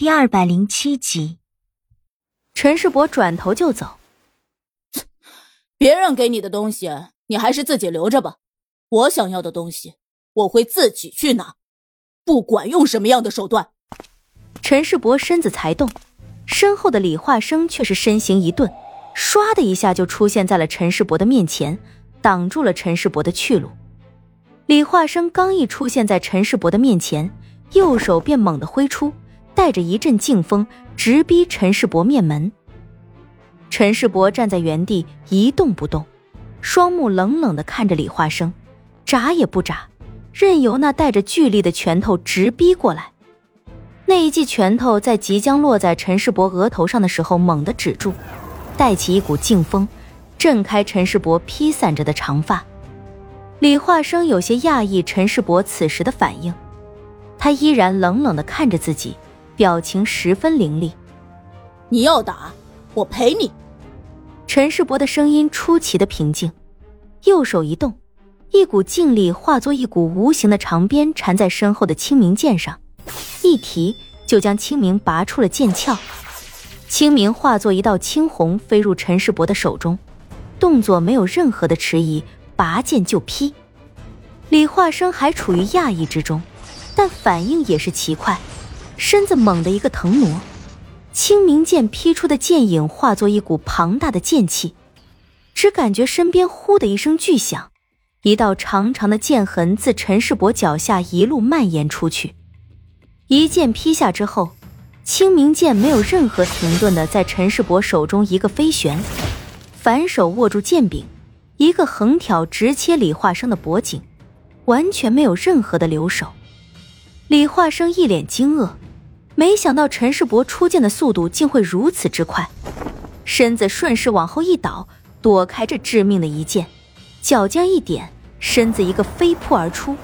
第二百零七集，陈世伯转头就走。别人给你的东西，你还是自己留着吧。我想要的东西，我会自己去拿，不管用什么样的手段。陈世伯身子才动，身后的李化生却是身形一顿，唰的一下就出现在了陈世伯的面前，挡住了陈世伯的去路。李化生刚一出现在陈世伯的面前，右手便猛地挥出。带着一阵劲风，直逼陈世伯面门。陈世伯站在原地一动不动，双目冷冷的看着李化生，眨也不眨，任由那带着巨力的拳头直逼过来。那一记拳头在即将落在陈世伯额头上的时候，猛地止住，带起一股劲风，震开陈世伯披散着的长发。李化生有些讶异陈世伯此时的反应，他依然冷冷的看着自己。表情十分凌厉，你要打，我陪你。陈世伯的声音出奇的平静，右手一动，一股劲力化作一股无形的长鞭缠在身后的清明剑上，一提就将清明拔出了剑鞘。清明化作一道青虹飞入陈世伯的手中，动作没有任何的迟疑，拔剑就劈。李化生还处于讶异之中，但反应也是奇快。身子猛地一个腾挪，清明剑劈出的剑影化作一股庞大的剑气，只感觉身边呼的一声巨响，一道长长的剑痕自陈世伯脚下一路蔓延出去。一剑劈下之后，清明剑没有任何停顿的在陈世伯手中一个飞旋，反手握住剑柄，一个横挑直切李化生的脖颈，完全没有任何的留手。李化生一脸惊愕。没想到陈世伯出剑的速度竟会如此之快，身子顺势往后一倒，躲开这致命的一剑，脚尖一点，身子一个飞扑而出，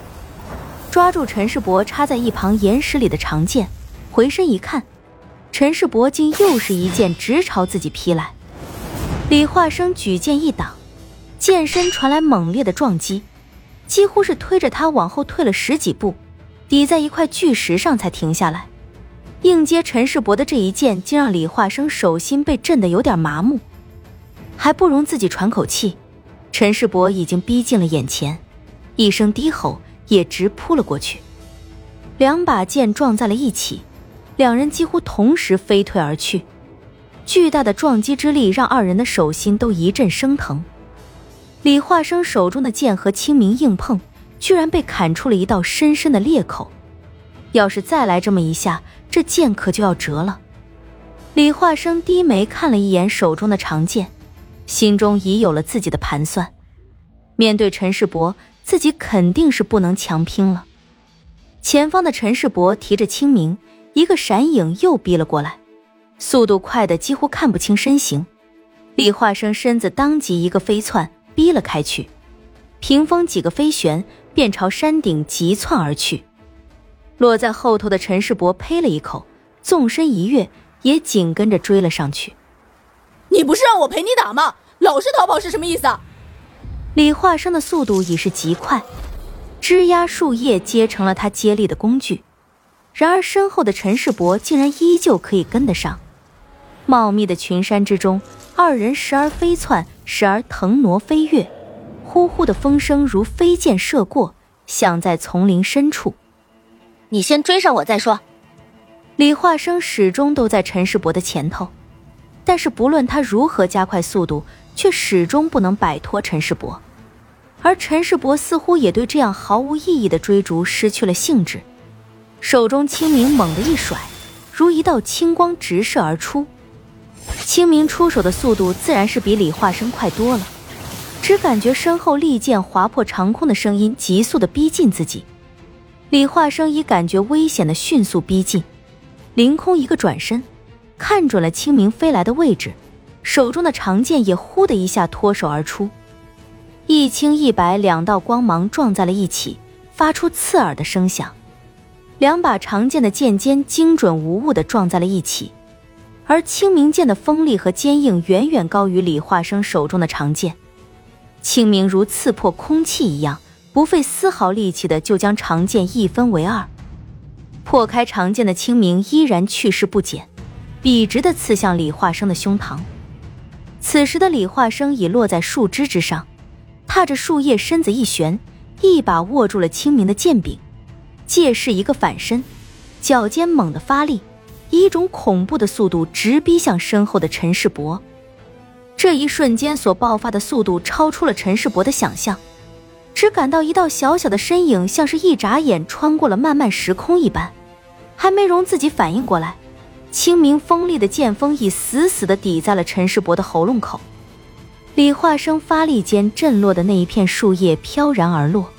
抓住陈世伯插在一旁岩石里的长剑，回身一看，陈世伯竟又是一剑直朝自己劈来。李化生举剑一挡，剑身传来猛烈的撞击，几乎是推着他往后退了十几步，抵在一块巨石上才停下来。应接陈世伯的这一剑，竟让李化生手心被震得有点麻木，还不容自己喘口气。陈世伯已经逼近了眼前，一声低吼，也直扑了过去。两把剑撞在了一起，两人几乎同时飞退而去。巨大的撞击之力让二人的手心都一阵生疼。李化生手中的剑和清明硬碰，居然被砍出了一道深深的裂口。要是再来这么一下，这剑可就要折了。李化生低眉看了一眼手中的长剑，心中已有了自己的盘算。面对陈世伯，自己肯定是不能强拼了。前方的陈世伯提着清明，一个闪影又逼了过来，速度快的几乎看不清身形。李化生身子当即一个飞窜，逼了开去，屏风几个飞旋，便朝山顶急窜而去。落在后头的陈世伯呸了一口，纵身一跃，也紧跟着追了上去。你不是让我陪你打吗？老是逃跑是什么意思？李化生的速度已是极快，枝桠树叶皆成了他接力的工具。然而身后的陈世伯竟然依旧可以跟得上。茂密的群山之中，二人时而飞窜，时而腾挪飞跃，呼呼的风声如飞箭射过，响在丛林深处。你先追上我再说。李化生始终都在陈世伯的前头，但是不论他如何加快速度，却始终不能摆脱陈世伯。而陈世伯似乎也对这样毫无意义的追逐失去了兴致，手中清明猛地一甩，如一道青光直射而出。清明出手的速度自然是比李化生快多了，只感觉身后利剑划破长空的声音急速的逼近自己。李化生以感觉危险的迅速逼近，凌空一个转身，看准了清明飞来的位置，手中的长剑也呼的一下脱手而出，一青一白两道光芒撞在了一起，发出刺耳的声响。两把长剑的剑尖精准无误的撞在了一起，而清明剑的锋利和坚硬远远高于李化生手中的长剑，清明如刺破空气一样。不费丝毫力气的就将长剑一分为二，破开长剑的清明依然去势不减，笔直的刺向李化生的胸膛。此时的李化生已落在树枝之上，踏着树叶，身子一旋，一把握住了清明的剑柄，借势一个反身，脚尖猛地发力，以一种恐怖的速度直逼向身后的陈世伯。这一瞬间所爆发的速度超出了陈世伯的想象，只感到一道小小的身影像是一眨眼穿过了漫漫时空一般，还没容自己反应过来。清明锋利的剑锋已死死地抵在了陈世伯的喉咙口，李化生发力间震落的那一片树叶飘然而落，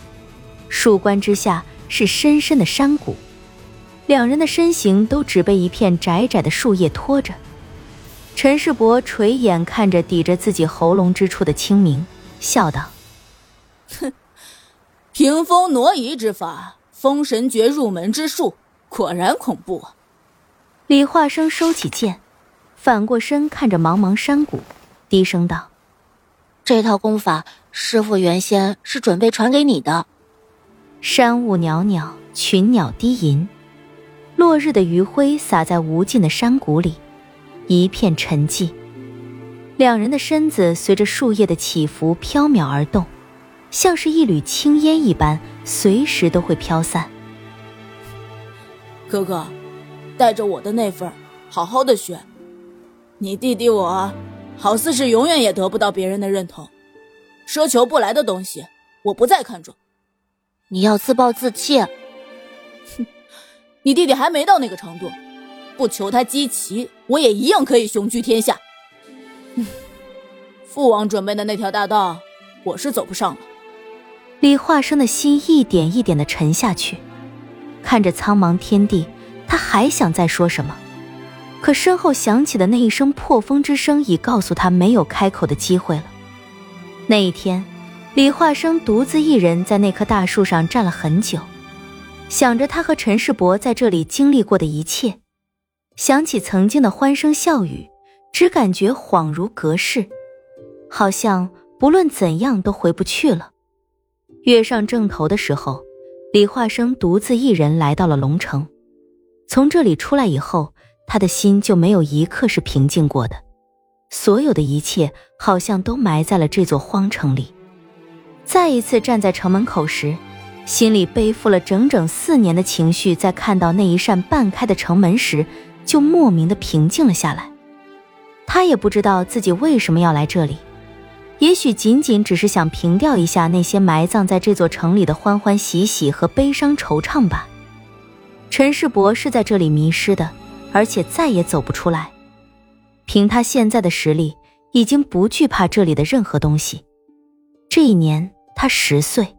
树冠之下是深深的山谷，两人的身形都只被一片窄窄的树叶拖着。陈世伯垂眼看着抵着自己喉咙之处的清明，笑道：“哼，屏风挪移之法，封神诀入门之术，果然恐怖啊。”李化生收起剑，反过身看着茫茫山谷，低声道：“这套功法，师傅原先是准备传给你的。”山雾袅袅，群鸟低吟，落日的余晖洒在无尽的山谷里，一片沉寂。两人的身子随着树叶的起伏飘渺而动，像是一缕青烟一般，随时都会飘散。哥哥。带着我的那份，好好的学。你弟弟我，好似是永远也得不到别人的认同，奢求不来的东西，我不再看重。你要自暴自弃？哼，你弟弟还没到那个程度，不求他积奇，我也一样可以雄踞天下。父王准备的那条大道，我是走不上了。李化生的心一点一点的沉下去，看着苍茫天地。他还想再说什么，可身后响起的那一声破风之声已告诉他没有开口的机会了。那一天，李化生独自一人在那棵大树上站了很久，想着他和陈世伯在这里经历过的一切，想起曾经的欢声笑语，只感觉恍如隔世，好像不论怎样都回不去了。月上正头的时候，李化生独自一人来到了龙城。从这里出来以后，他的心就没有一刻是平静过的，所有的一切好像都埋在了这座荒城里。再一次站在城门口时，心里背负了整整四年的情绪，在看到那一扇半开的城门时，就莫名的平静了下来。他也不知道自己为什么要来这里，也许仅仅只是想平吊一下那些埋葬在这座城里的欢欢喜喜和悲伤惆怅吧。陈世伯是在这里迷失的，而且再也走不出来。凭他现在的实力，已经不惧怕这里的任何东西。这一年，他十岁。